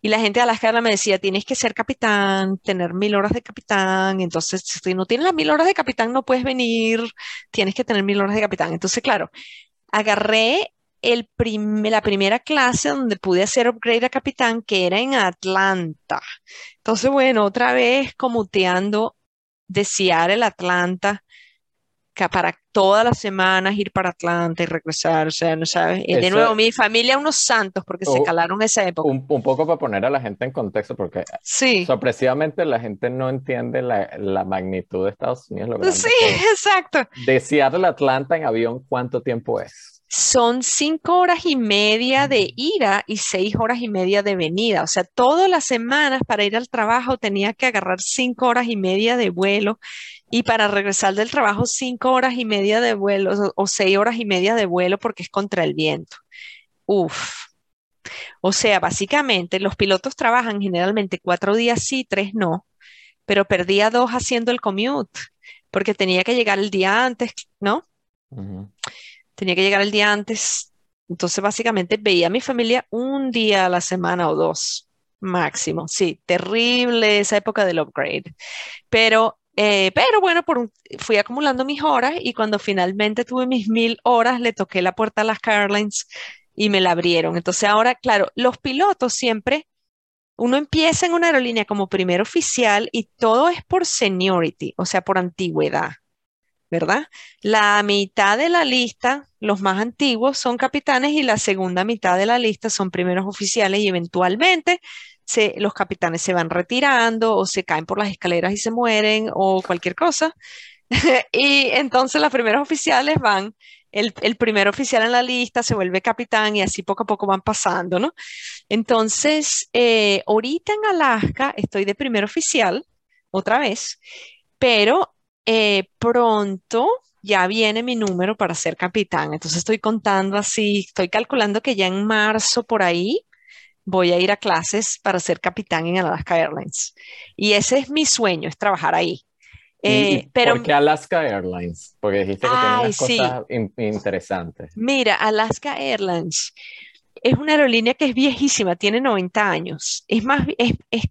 y la gente de Alaska Airlines me decía, tienes que ser capitán, tener mil horas de capitán, entonces, si no tienes las mil horas de capitán, no puedes venir, tienes que tener mil horas de capitán. Entonces, claro, agarré el la primera clase donde pude hacer upgrade a capitán, que era en Atlanta. Entonces, bueno, otra vez comuteando de Seattle Atlanta, para todas las semanas ir para Atlanta y regresar, o sea, no sabes. Y de nuevo, mi familia unos santos porque se calaron esa época. Un, poco para poner a la gente en contexto, porque sí. sorpresivamente la gente no entiende la, magnitud de Estados Unidos. sí, exacto. De Seattle a Atlanta en avión, ¿cuánto tiempo es? Son cinco horas y media de ida y seis horas y media de venida. O sea, todas las semanas para ir al trabajo tenía que agarrar cinco horas y media de vuelo y para regresar del trabajo cinco horas y media de vuelo o, seis horas y media de vuelo porque es contra el viento. Uf. O sea, básicamente los pilotos trabajan generalmente cuatro días sí, tres no, pero perdía dos haciendo el commute porque tenía que llegar el día antes, ¿no? Tenía que llegar el día antes. Entonces, básicamente veía a mi familia un día a la semana o dos máximo. Sí, terrible esa época del upgrade. Pero, eh, pero bueno, por fui acumulando mis horas y cuando finalmente tuve mis mil horas, le toqué la puerta a las Airlines y me la abrieron. Entonces, ahora, claro, los pilotos siempre, uno empieza en una aerolínea como primer oficial y todo es por seniority, o sea, por antigüedad. ¿Verdad? La mitad de la lista, los más antiguos, son capitanes y la segunda mitad de la lista son primeros oficiales y eventualmente los capitanes se van retirando o se caen por las escaleras y se mueren o cualquier cosa. y entonces los primeros oficiales van, el, primer oficial en la lista se vuelve capitán y así poco a poco van pasando, ¿no? Entonces, eh, ahorita en Alaska estoy de primer oficial, otra vez, pero eh, pronto ya viene mi número para ser capitán. Entonces estoy contando así, estoy calculando que ya en marzo por ahí voy a ir a clases para ser capitán en Alaska Airlines. Y ese es mi sueño, es trabajar ahí. Eh, pero, ¿Por qué Alaska Airlines? Porque dijiste que tiene unas cosas interesantes. Mira, Alaska Airlines es una aerolínea que es viejísima, tiene 90 años. Es más, es, es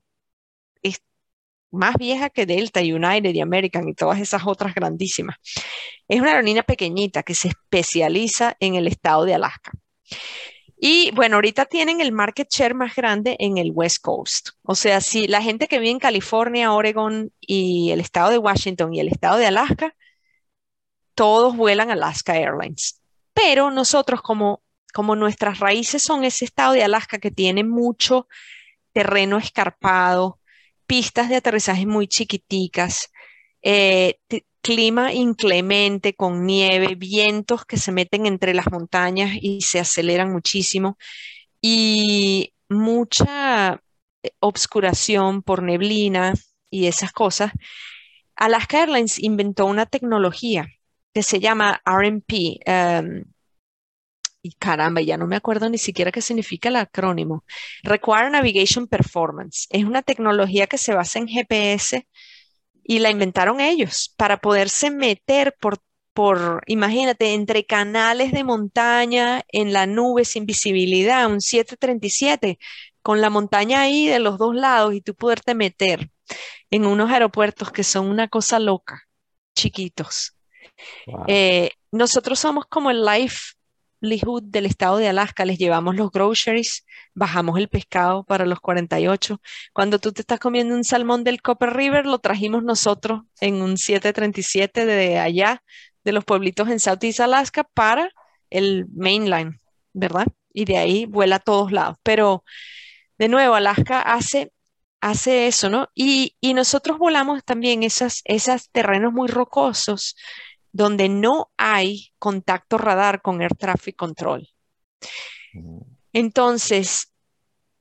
más vieja que Delta, United y American y todas esas otras grandísimas. Es una aerolínea pequeñita que se especializa en el estado de Alaska. Y bueno, ahorita tienen el market share más grande en el West Coast. O sea, si la gente que vive en California, Oregon y el estado de Washington y el estado de Alaska, todos vuelan Alaska Airlines. Pero nosotros como, como nuestras raíces son ese estado de Alaska que tiene mucho terreno escarpado, pistas de aterrizaje muy chiquiticas, eh, clima inclemente con nieve, vientos que se meten entre las montañas y se aceleran muchísimo y mucha eh, obscuración por neblina y esas cosas. Alaska Airlines inventó una tecnología que se llama RMP, y caramba, ya no me acuerdo ni siquiera qué significa el acrónimo. Require Navigation Performance. Es una tecnología que se basa en GPS y la inventaron ellos para poderse meter por, por, imagínate, entre canales de montaña, en la nube sin visibilidad, un 737, con la montaña ahí de los dos lados y tú poderte meter en unos aeropuertos que son una cosa loca, chiquitos. Eh, nosotros somos como el livelihood del estado de Alaska, les llevamos los groceries, bajamos el pescado para los 48. Cuando tú te estás comiendo un salmón del Copper River, lo trajimos nosotros en un 737 de allá, de los pueblitos en Southeast Alaska, para el mainline, ¿verdad? Y de ahí vuela a todos lados. Pero de nuevo, Alaska hace hace eso, ¿no? Y, nosotros volamos también esos terrenos muy rocosos donde no hay contacto radar con Air Traffic Control. Entonces,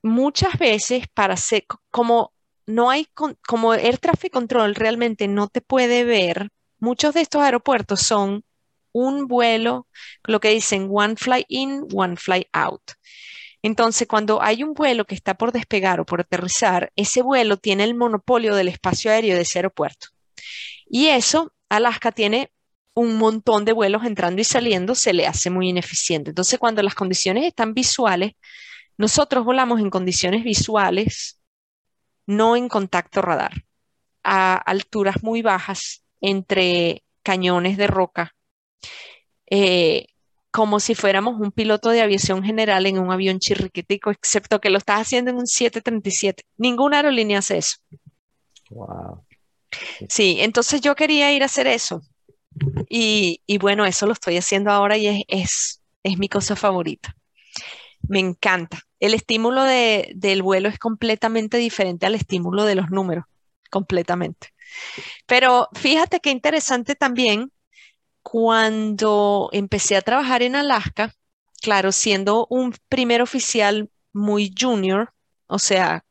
muchas veces para ser, como no hay, como Air Traffic Control realmente no te puede ver, muchos de estos aeropuertos son un vuelo, lo que dicen one fly in, one fly out. Entonces, cuando hay un vuelo que está por despegar o por aterrizar, ese vuelo tiene el monopolio del espacio aéreo de ese aeropuerto. Y eso, Alaska tiene un montón de vuelos entrando y saliendo, se le hace muy ineficiente. Entonces, cuando las condiciones están visuales, nosotros volamos en condiciones visuales, no en contacto radar, a alturas muy bajas entre cañones de roca. Eh, como si fuéramos un piloto de aviación general en un avión chirriquitico, excepto que lo estás haciendo en un 737. Ninguna aerolínea hace eso. Wow. Sí, entonces yo quería ir a hacer eso. Y, bueno, eso lo estoy haciendo ahora y es, mi cosa favorita. Me encanta. El estímulo del vuelo es completamente diferente al estímulo de los números, completamente. Pero fíjate qué interesante también cuando empecé a trabajar en Alaska, claro, siendo un primer oficial muy junior, o sea,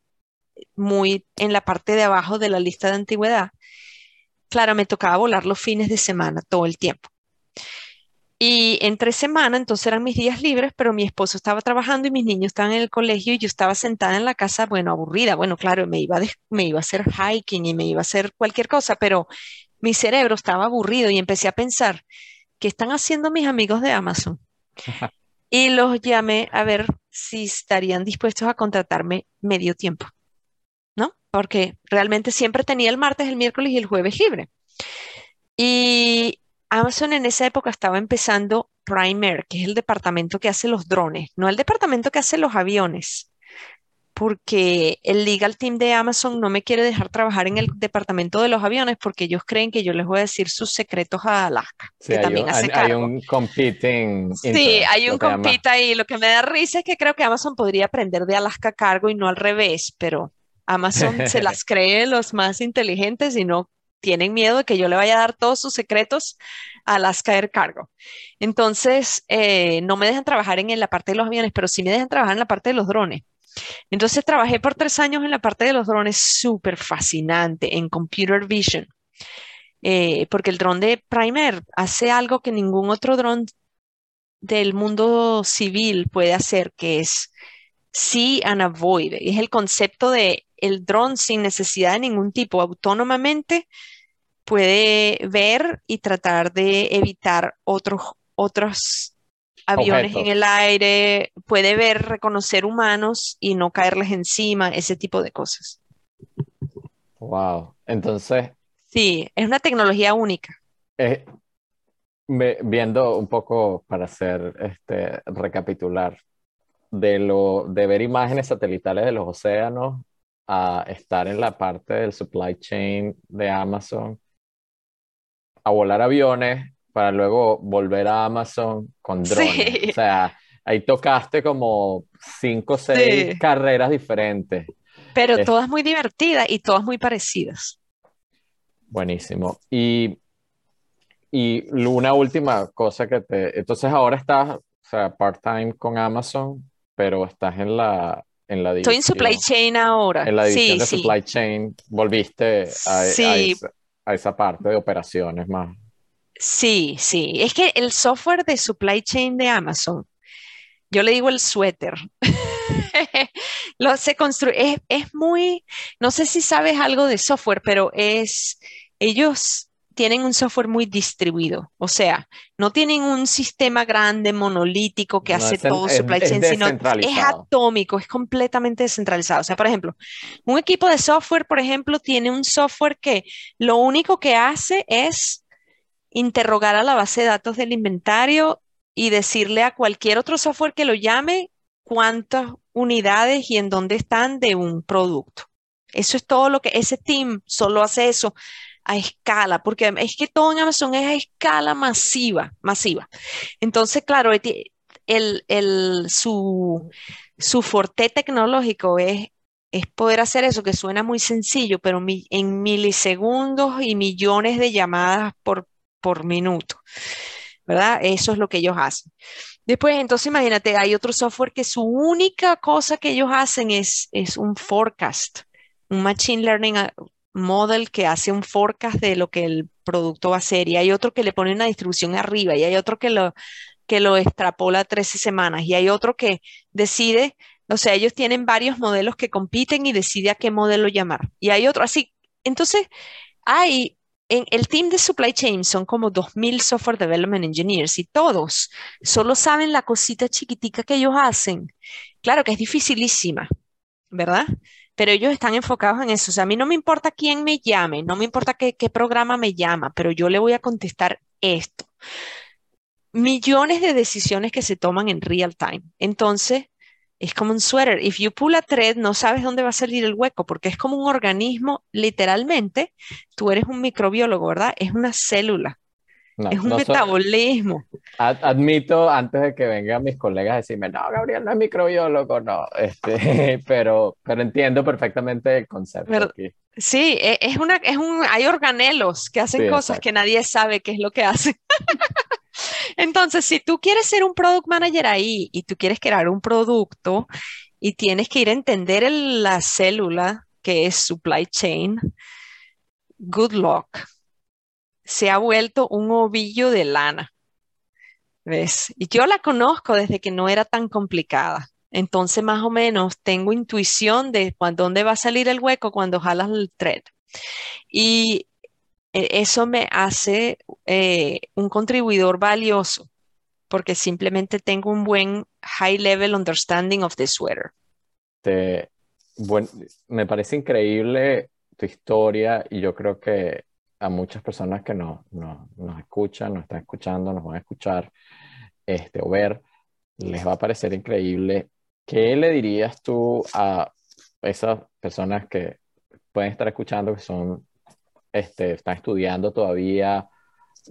muy en la parte de abajo de la lista de antigüedad, claro, me tocaba volar los fines de semana todo el tiempo. Y entre semana, entonces eran mis días libres, pero mi esposo estaba trabajando y mis niños estaban en el colegio y yo estaba sentada en la casa, bueno, aburrida. Bueno, claro, me iba, me iba a hacer hiking y me iba a hacer cualquier cosa, pero mi cerebro estaba aburrido y empecé a pensar, ¿qué están haciendo mis amigos de Amazon? y los llamé a ver si estarían dispuestos a contratarme medio tiempo. Porque realmente siempre tenía el martes, el miércoles y el jueves libre. Y Amazon en esa época estaba empezando Primer, que es el departamento que hace los drones, no el departamento que hace los aviones porque el legal team de Amazon no me quiere dejar trabajar en el departamento de los aviones porque ellos creen que yo les voy a decir sus secretos a Alaska, sí, que también un, hace hay, un competing. Sí, hay un compete ahí. Lo que me da risa es que creo que Amazon podría aprender de Alaska Cargo y no al revés, pero Amazon se las cree los más inteligentes y no tienen miedo de que yo le vaya a dar todos sus secretos a Alaska Air Cargo. Entonces, eh, no me dejan trabajar en la parte de los aviones, pero sí me dejan trabajar en la parte de los drones. Entonces trabajé por tres años en la parte de los drones súper fascinante, en computer vision, eh, porque el dron de Primer hace algo que ningún otro dron del mundo civil puede hacer, que es see and avoid. Es el concepto de el dron sin necesidad de ningún tipo, autónomamente puede ver y tratar de evitar otros, otros aviones en el aire, puede ver, reconocer humanos y no caerles encima, ese tipo de cosas. Wow, entonces... Sí, es una tecnología única. viendo un poco para hacer, este, recapitular, de, lo, de ver imágenes satelitales de los océanos a estar en la parte del supply chain de Amazon, a volar aviones, para luego volver a Amazon con drones. O sea, ahí tocaste como cinco o seis carreras diferentes. Pero todas muy divertidas y todas muy parecidas. Buenísimo. Y, y una última cosa que te... Entonces ahora estás, o sea, part-time con Amazon, pero estás en la, en la Estoy en supply chain ahora. En la división de supply chain, volviste a, a, esa, parte de operaciones más. Sí, sí. Es que el software de supply chain de Amazon Yo le digo el suéter. Lo, se construye, es, es, muy, no sé si sabes algo de software, pero es, ellos tienen un software muy distribuido, o sea, no tienen un sistema grande, monolítico que hace todo su supply chain, sino es atómico, es completamente descentralizado. O sea, por ejemplo, un equipo de software, por ejemplo, tiene un software que lo único que hace es interrogar a la base de datos del inventario y decirle a cualquier otro software que lo llame cuántas unidades y en dónde están de un producto. Eso es todo lo que ese team solo hace eso a escala, porque es que todo en Amazon es a escala masiva, masiva. Entonces, claro, el, el, su, su forte tecnológico es, es poder hacer eso, que suena muy sencillo, pero en milisegundos y millones de llamadas por, por minuto, ¿verdad? Eso es lo que ellos hacen. Después, entonces imagínate, hay otro software que su única cosa que ellos hacen es, es un forecast, un machine learning model que hace un forecast de lo que el producto va a ser y hay otro que le pone una distribución arriba y hay otro que lo, que lo extrapola a 13 semanas y hay otro que decide, o sea, ellos tienen varios modelos que compiten y decide a qué modelo llamar. Y hay otro así. Entonces, hay en el team de supply chain son como 2.000 software development engineers y todos solo saben la cosita chiquitica que ellos hacen. Claro que es dificilísima, ¿verdad? Pero ellos están enfocados en eso. O sea, a mí no me importa quién me llame, no me importa qué, programa me llama, pero yo le voy a contestar esto. Millones de decisiones que se toman en real time. Entonces, es como un suéter. If you pull a thread, no sabes dónde va a salir el hueco, porque es como un organismo, literalmente, tú eres un microbiólogo, ¿verdad? Es una célula es un metabolismo. admito, antes de que vengan mis colegas a decirme, no, Gabriel no es microbiólogo, no, este, pero, pero entiendo perfectamente el concepto. Sí, e, es una, es un, hay organelos que hacen cosas que nadie sabe qué es lo que hacen. Entonces, si tú quieres ser un product manager ahí y tú quieres crear un producto y tienes que ir a entender la célula que es supply chain, good luck se ha vuelto un ovillo de lana. ¿Ves? Y yo la conozco desde que no era tan complicada. Entonces, más o menos, tengo intuición de dónde va a salir el hueco cuando jalas el thread. Y eh, eso me hace eh, un contribuidor valioso porque simplemente tengo un buen high level understanding of the sweater. me parece increíble tu historia y yo creo que a muchas personas que nos, nos, escuchan, nos están escuchando, nos van a escuchar este, o ver, les va a parecer increíble. ¿Qué le dirías tú a esas personas que pueden estar escuchando, que son, este, están estudiando todavía,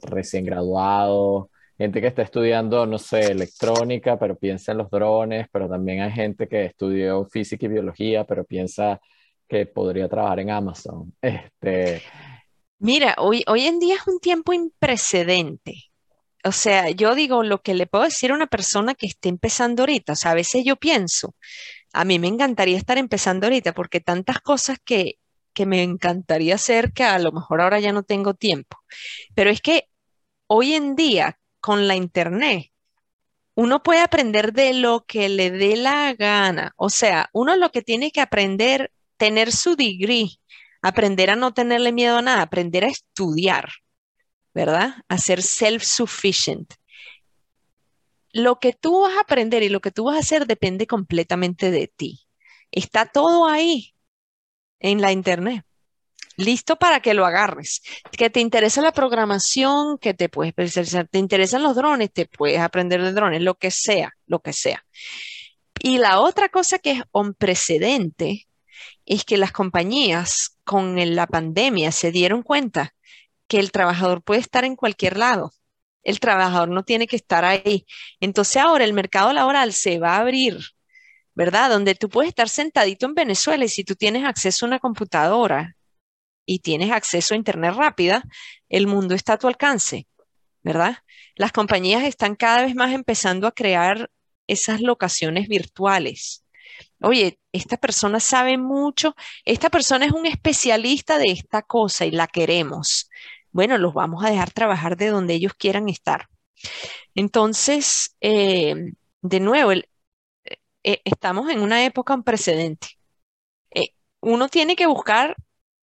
recién graduados, gente que está estudiando, no sé, electrónica, pero piensa en los drones, pero también hay gente que estudió física y biología, pero piensa que podría trabajar en Amazon. Este, Mira, hoy, hoy en día es un tiempo imprecedente. O sea, yo digo lo que le puedo decir a una persona que esté empezando ahorita. O sea, a veces yo pienso, a mí me encantaría estar empezando ahorita porque tantas cosas que, que me encantaría hacer que a lo mejor ahora ya no tengo tiempo. Pero es que hoy en día, con la internet, uno puede aprender de lo que le dé la gana. O sea, uno lo que tiene que aprender, tener su degree aprender a no tenerle miedo a nada, aprender a estudiar, ¿verdad? A ser self-sufficient. Lo que tú vas a aprender y lo que tú vas a hacer depende completamente de ti. Está todo ahí en la internet listo para que lo agarres. Que te interesa la programación, que te puedes te interesan los drones, te puedes aprender de drones, lo que sea, lo que sea. Y la otra cosa que es un precedente es que las compañías con la pandemia se dieron cuenta que el trabajador puede estar en cualquier lado. El trabajador no tiene que estar ahí. Entonces ahora el mercado laboral se va a abrir, ¿verdad? Donde tú puedes estar sentadito en Venezuela y si tú tienes acceso a una computadora y tienes acceso a Internet rápida, el mundo está a tu alcance, ¿verdad? Las compañías están cada vez más empezando a crear esas locaciones virtuales oye, esta persona sabe mucho, esta persona es un especialista de esta cosa y la queremos. Bueno, los vamos a dejar trabajar de donde ellos quieran estar. Entonces, eh, de nuevo, eh, eh, estamos en una época un precedente. uno tiene que buscar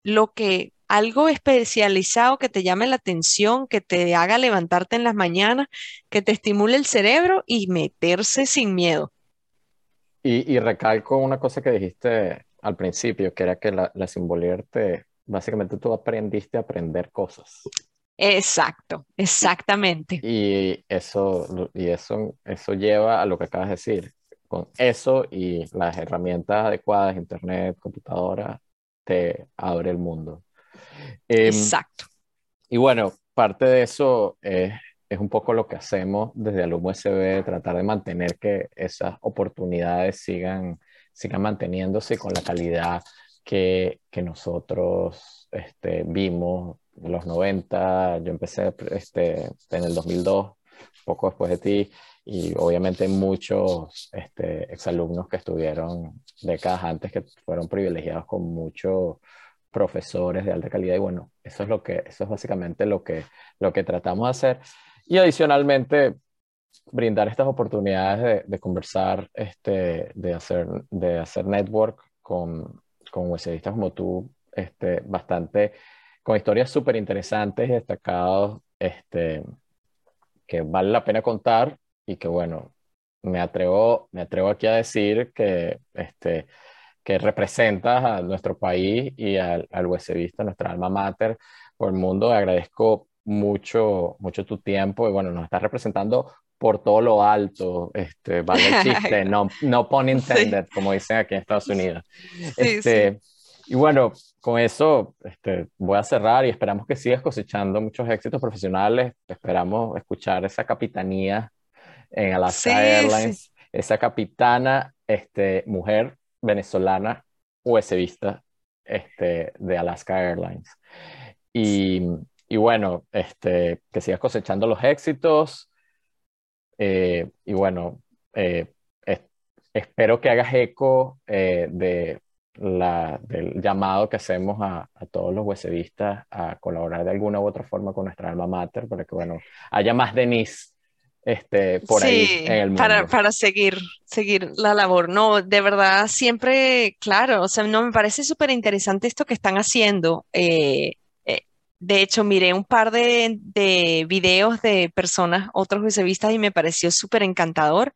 lo que algo especializado que te llame la atención, que te haga levantarte en las mañanas, que te estimule el cerebro y meterse sin miedo. Y, recalco una cosa que dijiste al principio, que era que la, la te, básicamente tú aprendiste a aprender cosas. Exacto, exactamente. Y eso, y eso, eso lleva a lo que acabas de decir. Con eso y las herramientas adecuadas, internet, computadora, te abre el mundo. Em, Exacto. Y bueno, parte de eso es, es un poco lo que hacemos desde Alumno USB, tratar de mantener que esas oportunidades sigan, sigan manteniéndose con la calidad que, que nosotros este, vimos en los 90. Yo empecé este, en el 2002, poco después de ti, y obviamente muchos este, exalumnos que estuvieron décadas antes que fueron privilegiados con muchos profesores de alta calidad y bueno, eso es lo que eso es básicamente lo que lo que tratamos de hacer y adicionalmente brindar estas oportunidades de, conversar este de hacer de hacer network con con USDistas como tú este bastante con historias súper interesantes y destacados este que vale la pena contar y que bueno, me atrevo, me atrevo aquí a decir que, este, que representas a nuestro país y al, al nuestra alma mater, por el mundo. Agradezco mucho, mucho tu tiempo y bueno, nos estás representando por todo lo alto, este, vale el chiste, no, no pun intended, como dicen aquí en Estados Unidos. este, Y bueno, con eso este, voy a cerrar y esperamos que sigas cosechando muchos éxitos profesionales, esperamos escuchar esa capitanía en Alaska Airlines, esa capitana, este, mujer venezolana, USBista este, de Alaska Airlines. Y, y, bueno, este, que sigas cosechando los éxitos. Eh, y bueno, eh, espero que hagas eco eh, de la, del llamado que hacemos a, a todos los USBistas a colaborar de alguna u otra forma con nuestra alma mater para que bueno, haya más Denise este, por ahí en el mundo. Para, para seguir, seguir la labor. No, de verdad, siempre, claro, o sea, no me parece súper interesante esto que están haciendo. Eh, de hecho, miré un par de, de videos de personas, otros vistas y me pareció súper encantador.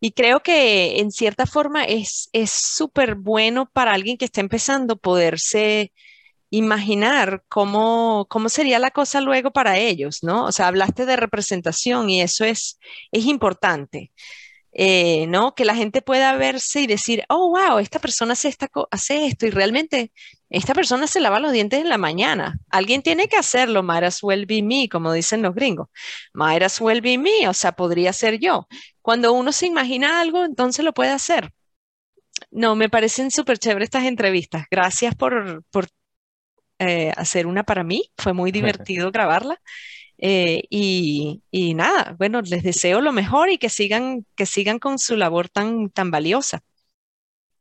Y creo que en cierta forma es súper bueno para alguien que está empezando poderse imaginar cómo, cómo sería la cosa luego para ellos, ¿no? O sea, hablaste de representación y eso es, es importante. Eh, ¿no? Que la gente pueda verse y decir, oh, wow, esta persona hace, esta hace esto y realmente esta persona se lava los dientes en la mañana. Alguien tiene que hacerlo, might as well be me, como dicen los gringos. Might as well be me, o sea, podría ser yo. Cuando uno se imagina algo, entonces lo puede hacer. No, me parecen súper chéveres estas entrevistas. Gracias por, por eh, hacer una para mí. Fue muy divertido grabarla. Eh, y, y, nada, bueno, les deseo lo mejor y que sigan, que sigan con su labor tan, tan valiosa.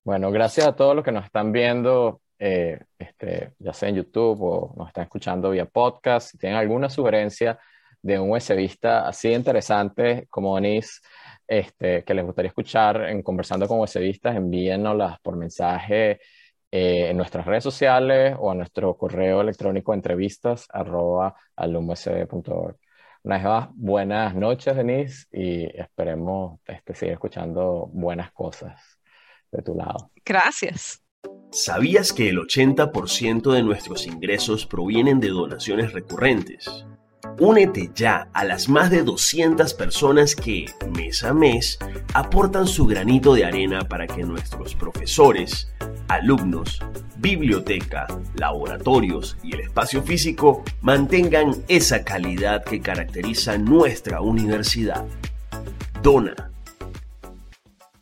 Bueno, gracias a todos los que nos están viendo, eh, este, ya sea en YouTube o nos están escuchando vía podcast. Si tienen alguna sugerencia de un USBista así interesante como Denise, este, que les gustaría escuchar en Conversando con USBistas, envíennoslas por mensaje eh, en nuestras redes sociales o a nuestro correo electrónico entrevistas arroba. Una vez más, buenas noches, Denise, y esperemos este, seguir escuchando buenas cosas de tu lado. Gracias. ¿Sabías que el 80% de nuestros ingresos provienen de donaciones recurrentes? Únete ya a las más de 200 personas que, mes a mes, aportan su granito de arena para que nuestros profesores, alumnos, biblioteca, laboratorios y el espacio físico mantengan esa calidad que caracteriza nuestra universidad. Dona